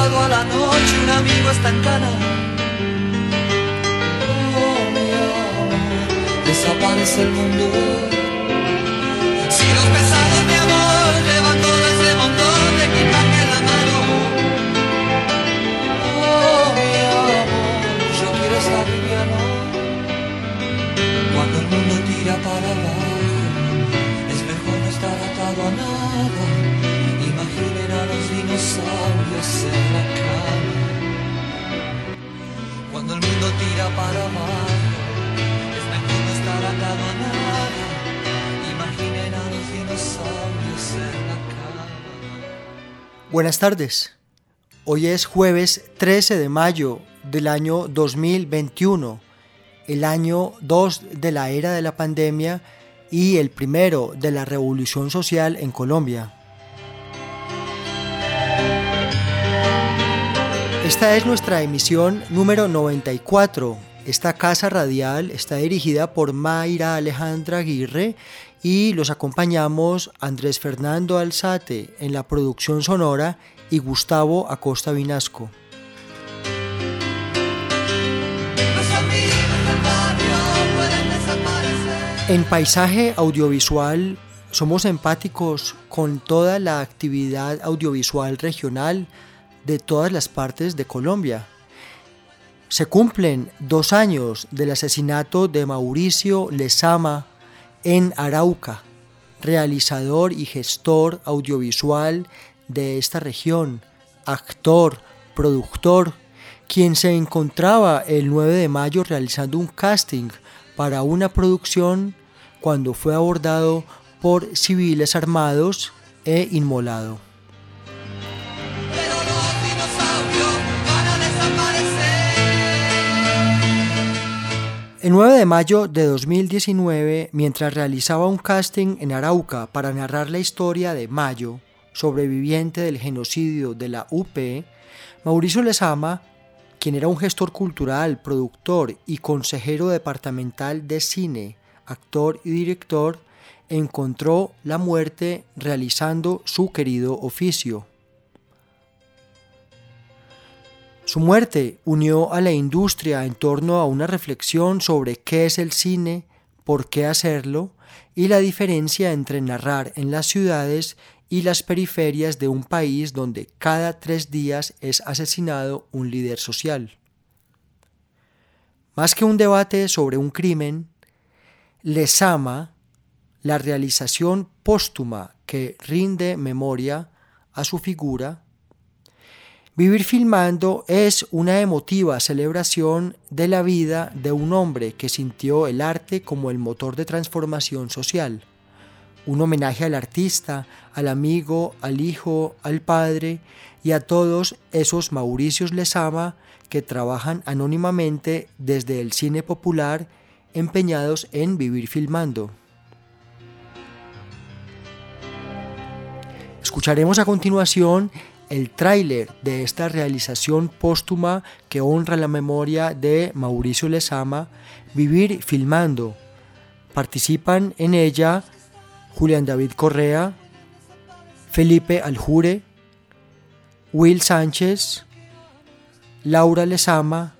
sábado a la noche un amigo está en cana. Oh, mi amor, desaparece el mundo. Buenas tardes. Hoy es jueves 13 de mayo del año 2021, el año 2 de la era de la pandemia y el primero de la revolución social en Colombia. Esta es nuestra emisión número 94. Esta casa radial está dirigida por Mayra Alejandra Aguirre y los acompañamos Andrés Fernando Alzate en la producción sonora y Gustavo Acosta Vinasco. En paisaje audiovisual somos empáticos con toda la actividad audiovisual regional de todas las partes de Colombia. Se cumplen dos años del asesinato de Mauricio Lezama, en Arauca, realizador y gestor audiovisual de esta región, actor, productor, quien se encontraba el 9 de mayo realizando un casting para una producción cuando fue abordado por civiles armados e inmolado. El 9 de mayo de 2019, mientras realizaba un casting en Arauca para narrar la historia de Mayo, sobreviviente del genocidio de la UP, Mauricio Lezama, quien era un gestor cultural, productor y consejero departamental de cine, actor y director, encontró la muerte realizando su querido oficio. Su muerte unió a la industria en torno a una reflexión sobre qué es el cine, por qué hacerlo y la diferencia entre narrar en las ciudades y las periferias de un país donde cada tres días es asesinado un líder social. Más que un debate sobre un crimen, les ama la realización póstuma que rinde memoria a su figura Vivir filmando es una emotiva celebración de la vida de un hombre que sintió el arte como el motor de transformación social, un homenaje al artista, al amigo, al hijo, al padre y a todos esos Mauricios Lezama que trabajan anónimamente desde el cine popular empeñados en vivir filmando. Escucharemos a continuación el tráiler de esta realización póstuma que honra la memoria de Mauricio Lezama, Vivir Filmando. Participan en ella Julián David Correa, Felipe Aljure, Will Sánchez, Laura Lezama,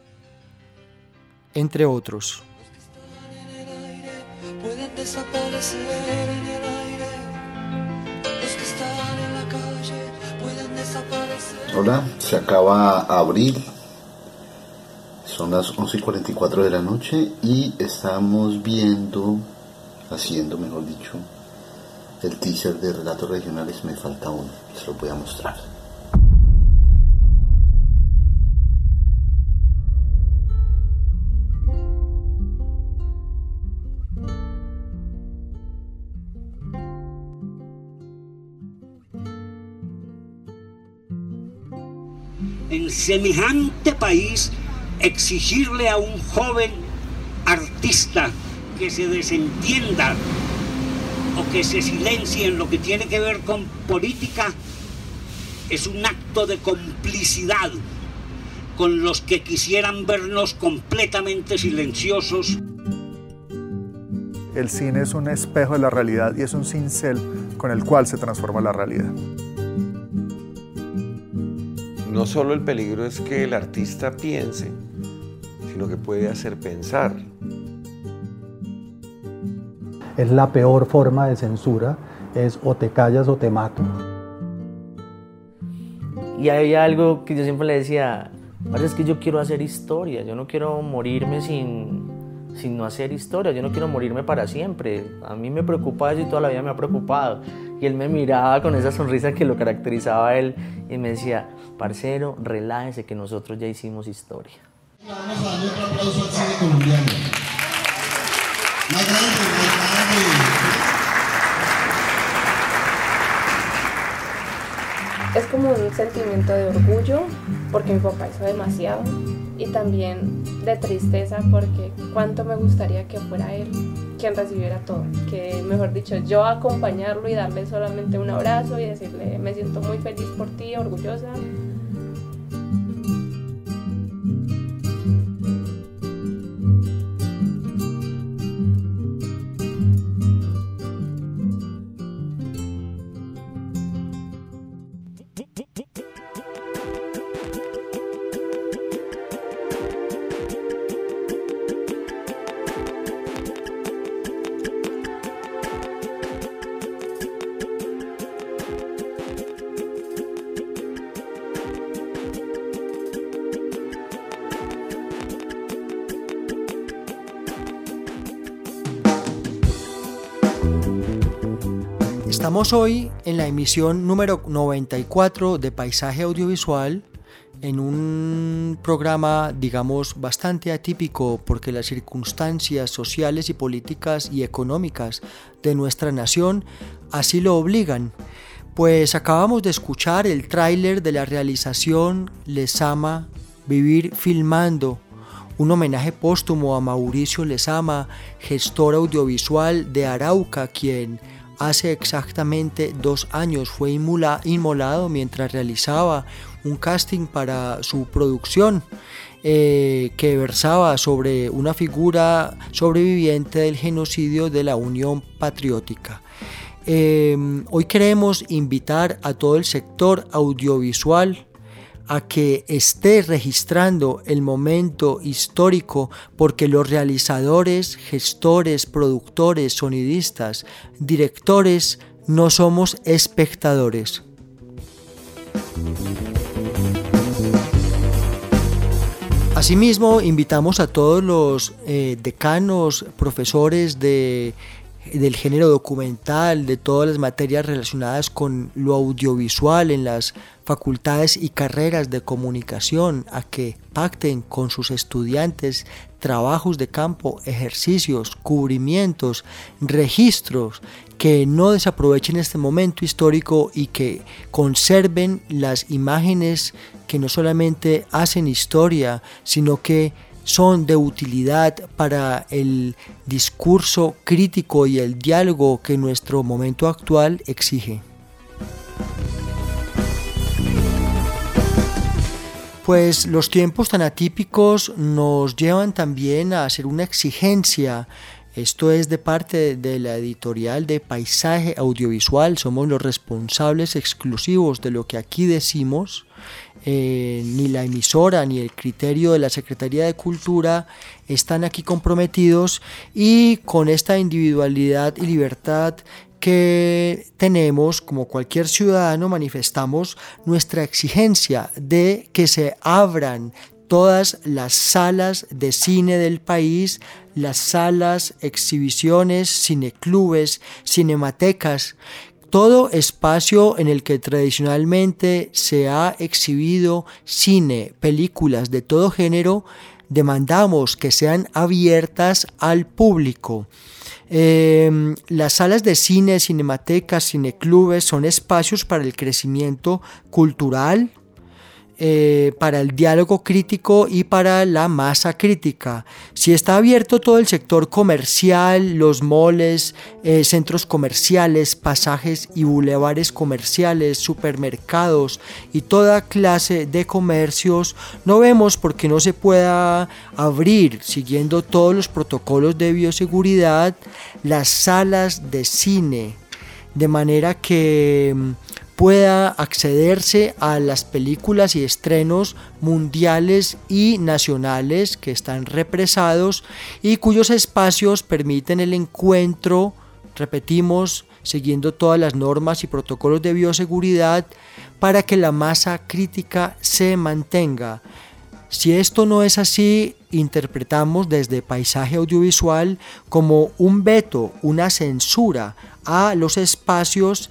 entre otros. Hola, se acaba abril, son las 11 y 44 de la noche y estamos viendo, haciendo mejor dicho, el teaser de Relatos Regionales. Me falta uno, se lo voy a mostrar. Semejante país exigirle a un joven artista que se desentienda o que se silencie en lo que tiene que ver con política es un acto de complicidad con los que quisieran vernos completamente silenciosos. El cine es un espejo de la realidad y es un cincel con el cual se transforma la realidad no solo el peligro es que el artista piense, sino que puede hacer pensar. Es la peor forma de censura, es o te callas o te mato. Y había algo que yo siempre le decía, es que yo quiero hacer historia, yo no quiero morirme sin, sin no hacer historia, yo no quiero morirme para siempre. A mí me preocupa eso y toda la vida me ha preocupado. Y él me miraba con esa sonrisa que lo caracterizaba a él y me decía, parcero, relájese que nosotros ya hicimos historia. Vamos a darle otro aplauso al cine colombiano. Más grande, más grande. Es como un sentimiento de orgullo porque mi papá hizo demasiado y también de tristeza porque cuánto me gustaría que fuera él quien recibiera todo, que mejor dicho yo acompañarlo y darle solamente un abrazo y decirle me siento muy feliz por ti, orgullosa, Estamos hoy en la emisión número 94 de Paisaje Audiovisual, en un programa, digamos, bastante atípico porque las circunstancias sociales y políticas y económicas de nuestra nación así lo obligan. Pues acabamos de escuchar el tráiler de la realización Lesama Vivir Filmando, un homenaje póstumo a Mauricio Lesama, gestor audiovisual de Arauca, quien hace exactamente dos años fue inmolado mientras realizaba un casting para su producción eh, que versaba sobre una figura sobreviviente del genocidio de la Unión Patriótica. Em, hoy queremos invitar a todo el sector audiovisual a que esté registrando el momento histórico porque los realizadores, gestores, productores, sonidistas, directores no somos espectadores. Asimismo, invitamos a todos los eh, decanos, profesores de del género documental, de todas las materias relacionadas con lo audiovisual en las facultades y carreras de comunicación, a que pacten con sus estudiantes trabajos de campo, ejercicios, cubrimientos, registros que no desaprovechen este momento histórico y que conserven las imágenes que no solamente hacen historia, sino que son de utilidad para el discurso crítico y el diálogo que nuestro momento actual exige. Pues los tiempos tan atípicos nos llevan también a hacer una exigencia. Esto es de parte de la editorial de Paisaje Audiovisual. Somos los responsables exclusivos de lo que aquí decimos. Eh, ni la emisora ni el criterio de la Secretaría de Cultura están aquí comprometidos y con esta individualidad y libertad que tenemos, como cualquier ciudadano, manifestamos nuestra exigencia de que se abran todas las salas de cine del país, las salas, exhibiciones, cineclubes, cinematecas, todo espacio en el que tradicionalmente se ha exhibido cine, películas de todo género, demandamos que sean abiertas al público. Em, las salas de cine, cinematecas, cineclubes son espacios para el crecimiento cultural, eh, para el diálogo crítico y para la masa crítica. Si está abierto todo el sector comercial, los moles, eh, centros comerciales, pasajes y bulevares comerciales, supermercados y toda clase de comercios, no vemos por qué no se pueda abrir, siguiendo todos los protocolos de bioseguridad, las salas de cine, de manera que pueda accederse a las películas y estrenos mundiales y nacionales que están represados y cuyos espacios permiten el encuentro, repetimos, siguiendo todas las normas y protocolos de bioseguridad para que la masa crítica se mantenga. Si esto no es así, interpretamos desde paisaje audiovisual como un veto, una censura a los espacios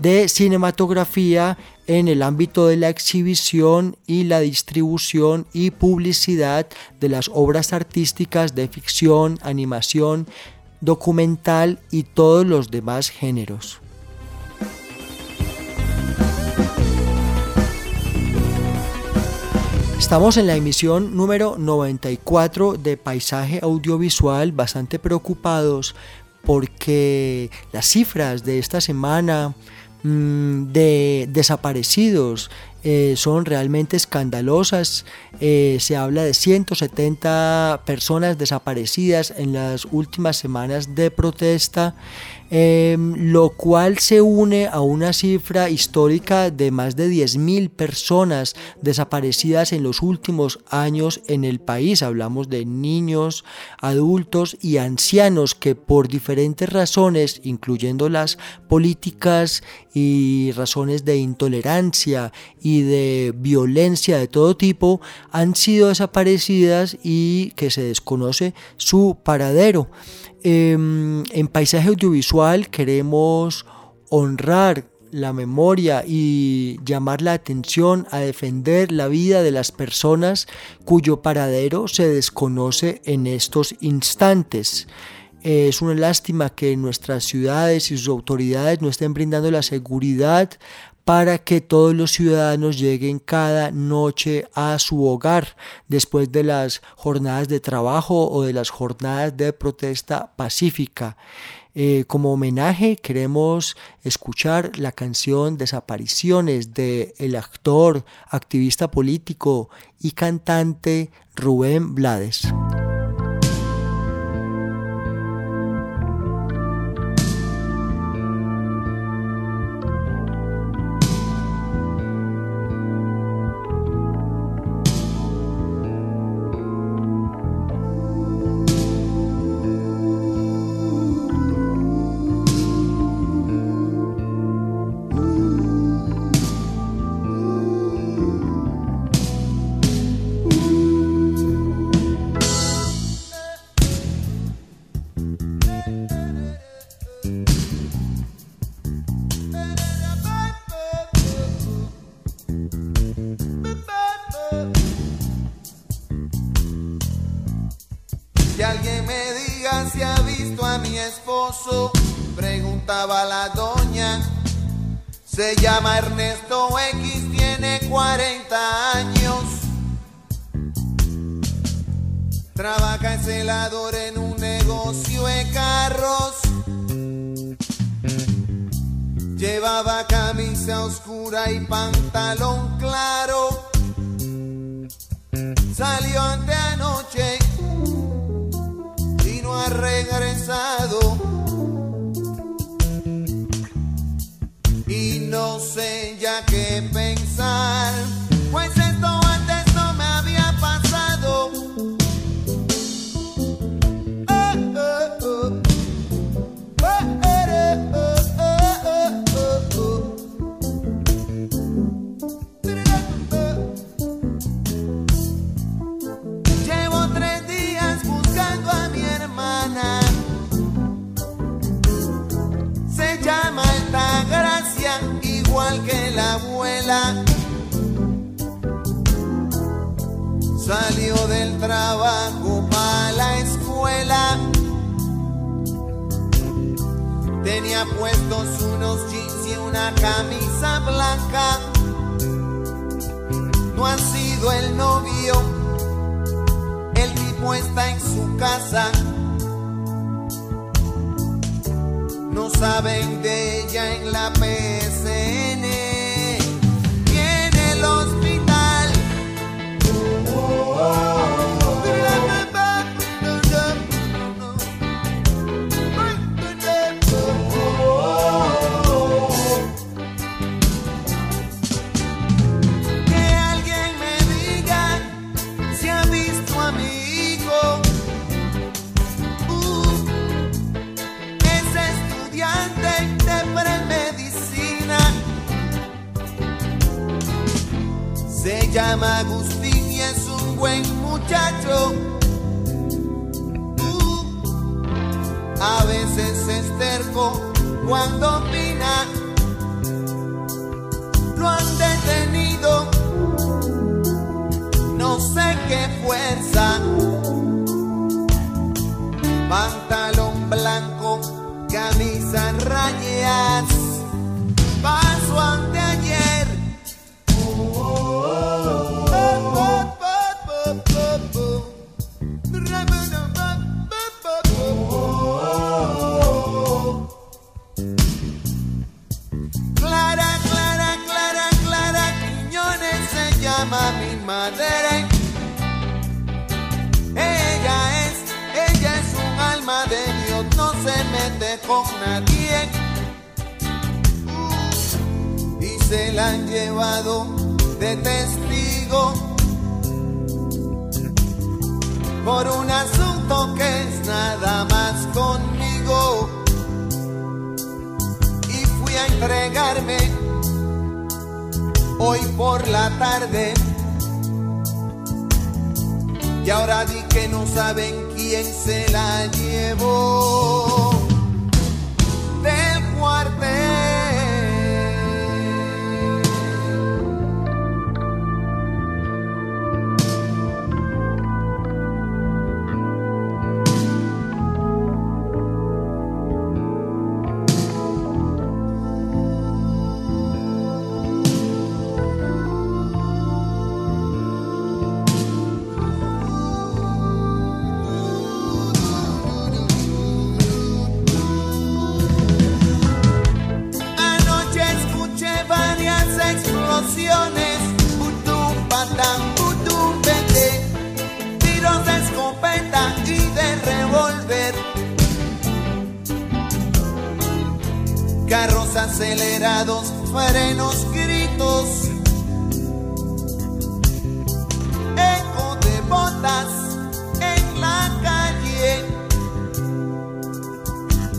de cinematografía en el ámbito de la exhibición y la distribución y publicidad de las obras artísticas de ficción, animación, documental y todos los demás géneros. Estamos en la emisión número 94 de Paisaje Audiovisual, bastante preocupados porque las cifras de esta semana de desaparecidos eh, son realmente escandalosas. Eh, se habla de 170 personas desaparecidas en las últimas semanas de protesta, em, lo cual se une a una cifra histórica de más de 10.000 personas desaparecidas en los últimos años en el país. Hablamos de niños, adultos y ancianos que por diferentes razones, incluyendo las políticas y razones de intolerancia y de violencia de todo tipo han sido desaparecidas y que se desconoce su paradero. Em, en paisaje audiovisual queremos honrar la memoria y llamar la atención a defender la vida de las personas cuyo paradero se desconoce en estos instantes. Es una lástima que nuestras ciudades y sus autoridades no estén brindando la seguridad para que todos los ciudadanos lleguen cada noche a su hogar después de las jornadas de trabajo o de las jornadas de protesta pacífica. Eh, como homenaje queremos escuchar la canción Desapariciones de el actor, activista político y cantante Rubén Blades. Se llama Ernesto X, tiene 40 años. Trabaja en celador en un negocio de carros. Llevaba camisa oscura y pantalón claro. Salió ante anoche y no ha regresado. Pensar, no saben de ella en la PSN llama Agustín y es un buen muchacho. Uh, a veces es terco cuando opina. Lo han detenido. No sé qué fuerza. Pantalón blanco, camisa en con nadie. Y se la han llevado de testigo por un asunto que es nada más conmigo. Y fui a entregarme hoy por la tarde. Y ahora di que no saben quién se la llevó explosiones, putum patam, putum pete, tiros de escopeta y de revólver. Carros acelerados, frenos, gritos, eco de botas en la calle.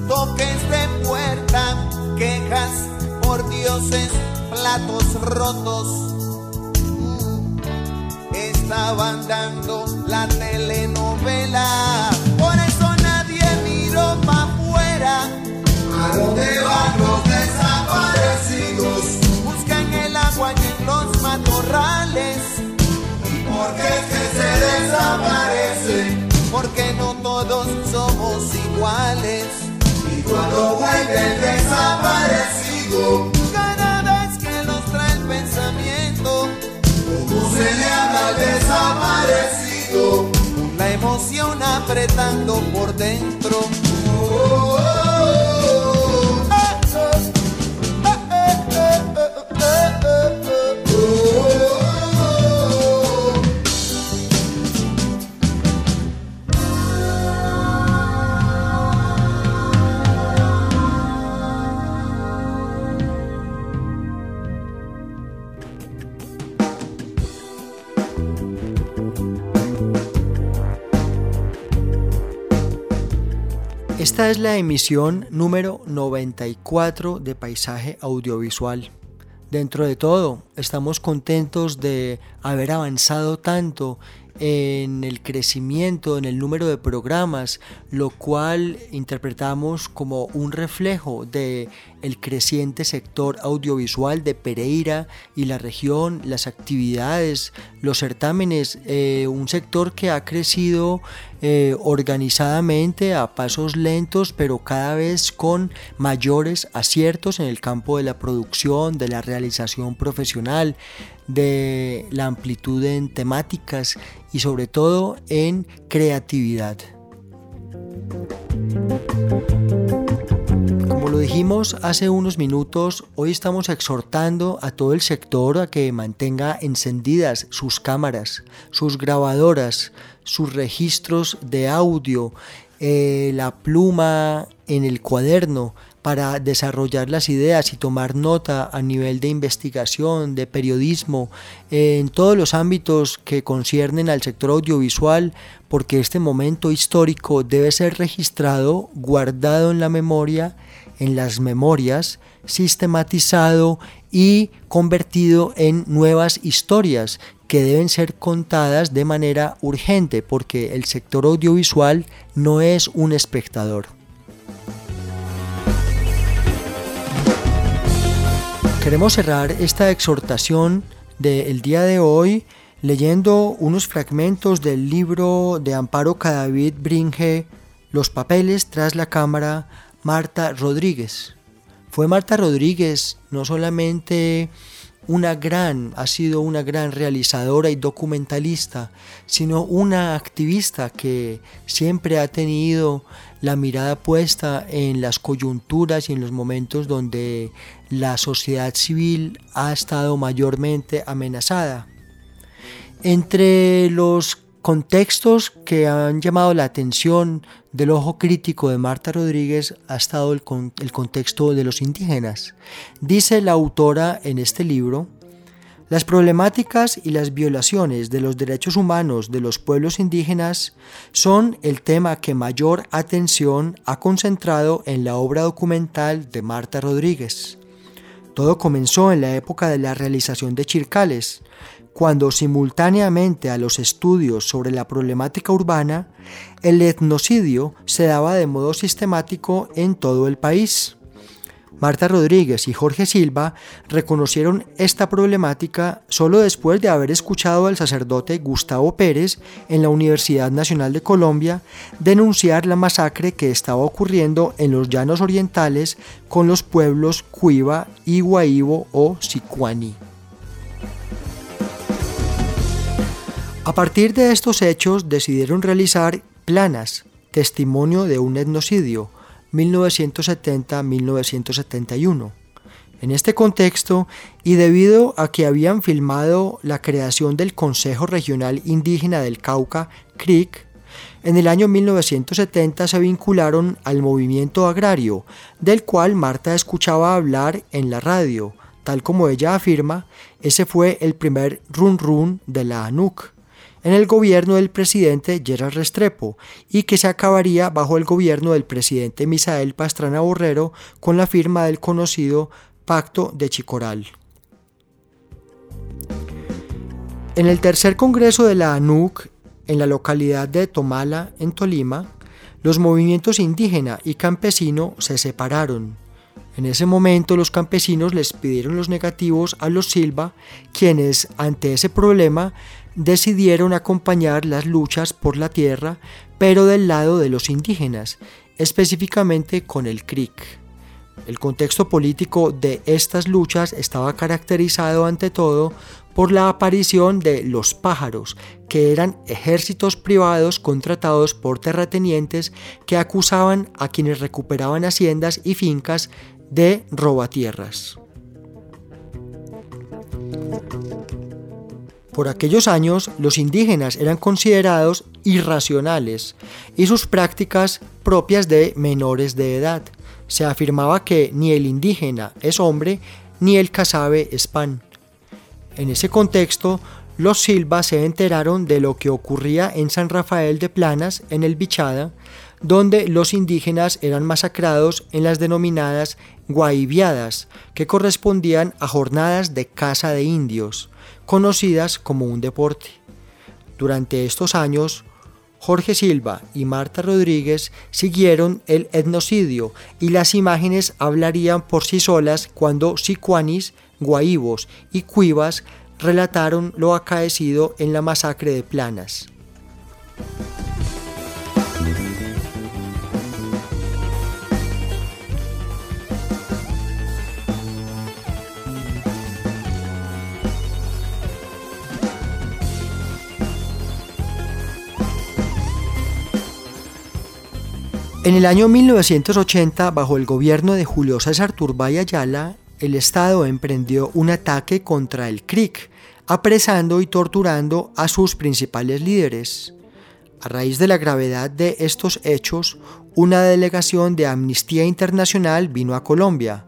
Toques de puerta, quejas por dioses, platos rotos. Estaban dando la telenovela, por eso nadie miró para afuera. ¿A dónde van los desaparecidos? Buscan el agua y en los matorrales. ¿Y por qué es que se desaparecen? Porque no todos somos iguales. cuando vuelve el desaparecido. La emoción apretando por dentro. Esta es la emisión número 94 de Paisaje Audiovisual. Dentro de todo, estamos contentos de haber avanzado tanto en el crecimiento, en el número de programas, lo cual interpretamos como un reflejo de el creciente sector audiovisual de Pereira y la región, las actividades, los certámenes, eh, un sector que ha crecido eh, organizadamente a pasos lentos, pero cada vez con mayores aciertos en el campo de la producción, de la realización profesional, de la amplitud en temáticas y sobre todo en creatividad. Dijimos hace unos minutos, hoy estamos exhortando a todo el sector a que mantenga encendidas sus cámaras, sus grabadoras, sus registros de audio, eh, la pluma en el cuaderno, para desarrollar las ideas y tomar nota a nivel de investigación, de periodismo, en todos los ámbitos que conciernen al sector audiovisual, porque este momento histórico debe ser registrado, guardado en la memoria, en las memorias, sistematizado y convertido en nuevas historias que deben ser contadas de manera urgente, porque el sector audiovisual no es un espectador. Queremos cerrar esta exhortación del día de hoy leyendo unos fragmentos del libro de Amparo Cadavid Bringe, Los papeles tras la cámara, Marta Rodríguez. Fue Marta Rodríguez no solamente una gran, ha sido una gran realizadora y documentalista, sino una activista que siempre ha tenido la mirada puesta en las coyunturas y en los momentos donde la sociedad civil ha estado mayormente amenazada. Entre los contextos que han llamado la atención del ojo crítico de Marta Rodríguez ha estado el, el contexto de los indígenas. Dice la autora en este libro, las problemáticas y las violaciones de los derechos humanos de los pueblos indígenas son el tema que mayor atención ha concentrado en la obra documental de Marta Rodríguez. Todo comenzó en la época de la realización de Chircales, cuando simultáneamente a los estudios sobre la problemática urbana, el etnocidio se daba de modo sistemático en todo el país. Marta Rodríguez y Jorge Silva reconocieron esta problemática solo después de haber escuchado al sacerdote Gustavo Pérez en la Universidad Nacional de Colombia denunciar la masacre que estaba ocurriendo en los llanos orientales con los pueblos Cuiva, Iguaibo o Sicuani. A partir de estos hechos decidieron realizar planas, testimonio de un etnocidio, 1970-1971. En este contexto, y debido a que habían filmado la creación del Consejo Regional Indígena del Cauca, CRIC, en el año 1970 se vincularon al movimiento agrario, del cual Marta escuchaba hablar en la radio. Tal como ella afirma, ese fue el primer run run de la ANUC en el gobierno del presidente Gerard Restrepo y que se acabaría bajo el gobierno del presidente Misael Pastrana Borrero con la firma del conocido Pacto de Chicoral. En el tercer congreso de la ANUC, en la localidad de Tomala, en Tolima, los movimientos indígena y campesino se separaron. En ese momento los campesinos les pidieron los negativos a los Silva, quienes ante ese problema decidieron acompañar las luchas por la tierra, pero del lado de los indígenas. específicamente con el CRIC. El contexto político de estas luchas estaba caracterizado ante todo por la aparición de los pájaros, que eran ejércitos privados contratados por terratenientes que acusaban a quienes recuperaban haciendas y fincas de robatierras. Por aquellos años, los indígenas eran considerados irracionales y sus prácticas propias de menores de edad. Se afirmaba que ni el indígena es hombre ni el casabe es pan. En ese contexto, los Silva se enteraron de lo que ocurría en San Rafael de Planas, en el Bichada, donde los indígenas eran masacrados en las denominadas guaiviadas, que correspondían a jornadas de caza de indios, conocidas como un deporte. Durante estos años, Jorge Silva y Marta Rodríguez siguieron el etnocidio y las imágenes hablarían por sí solas cuando sicuanis, guaibos y cuivas relataron lo acaecido en la masacre de Planas. En el año 1980, bajo el gobierno de Julio César Turbay Ayala, el Estado emprendió un ataque contra el CRIC, apresando y torturando a sus principales líderes. A raíz de la gravedad de estos hechos, una delegación de Amnistía Internacional vino a Colombia.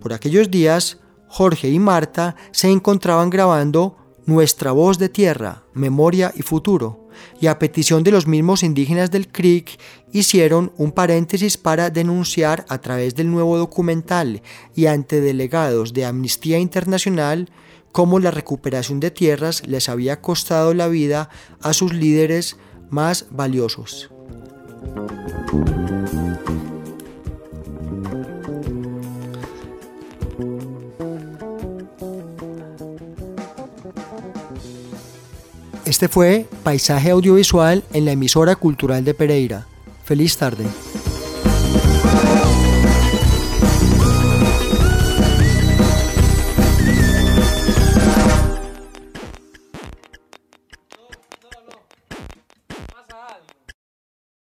Por aquellos días, Jorge y Marta se encontraban grabando Nuestra voz de tierra, memoria y futuro y a petición de los mismos indígenas del Creek hicieron un paréntesis para denunciar a través del nuevo documental y ante delegados de Amnistía Internacional cómo la recuperación de tierras les había costado la vida a sus líderes más valiosos. Este fue Paisaje Audiovisual en la emisora cultural de Pereira. Feliz tarde.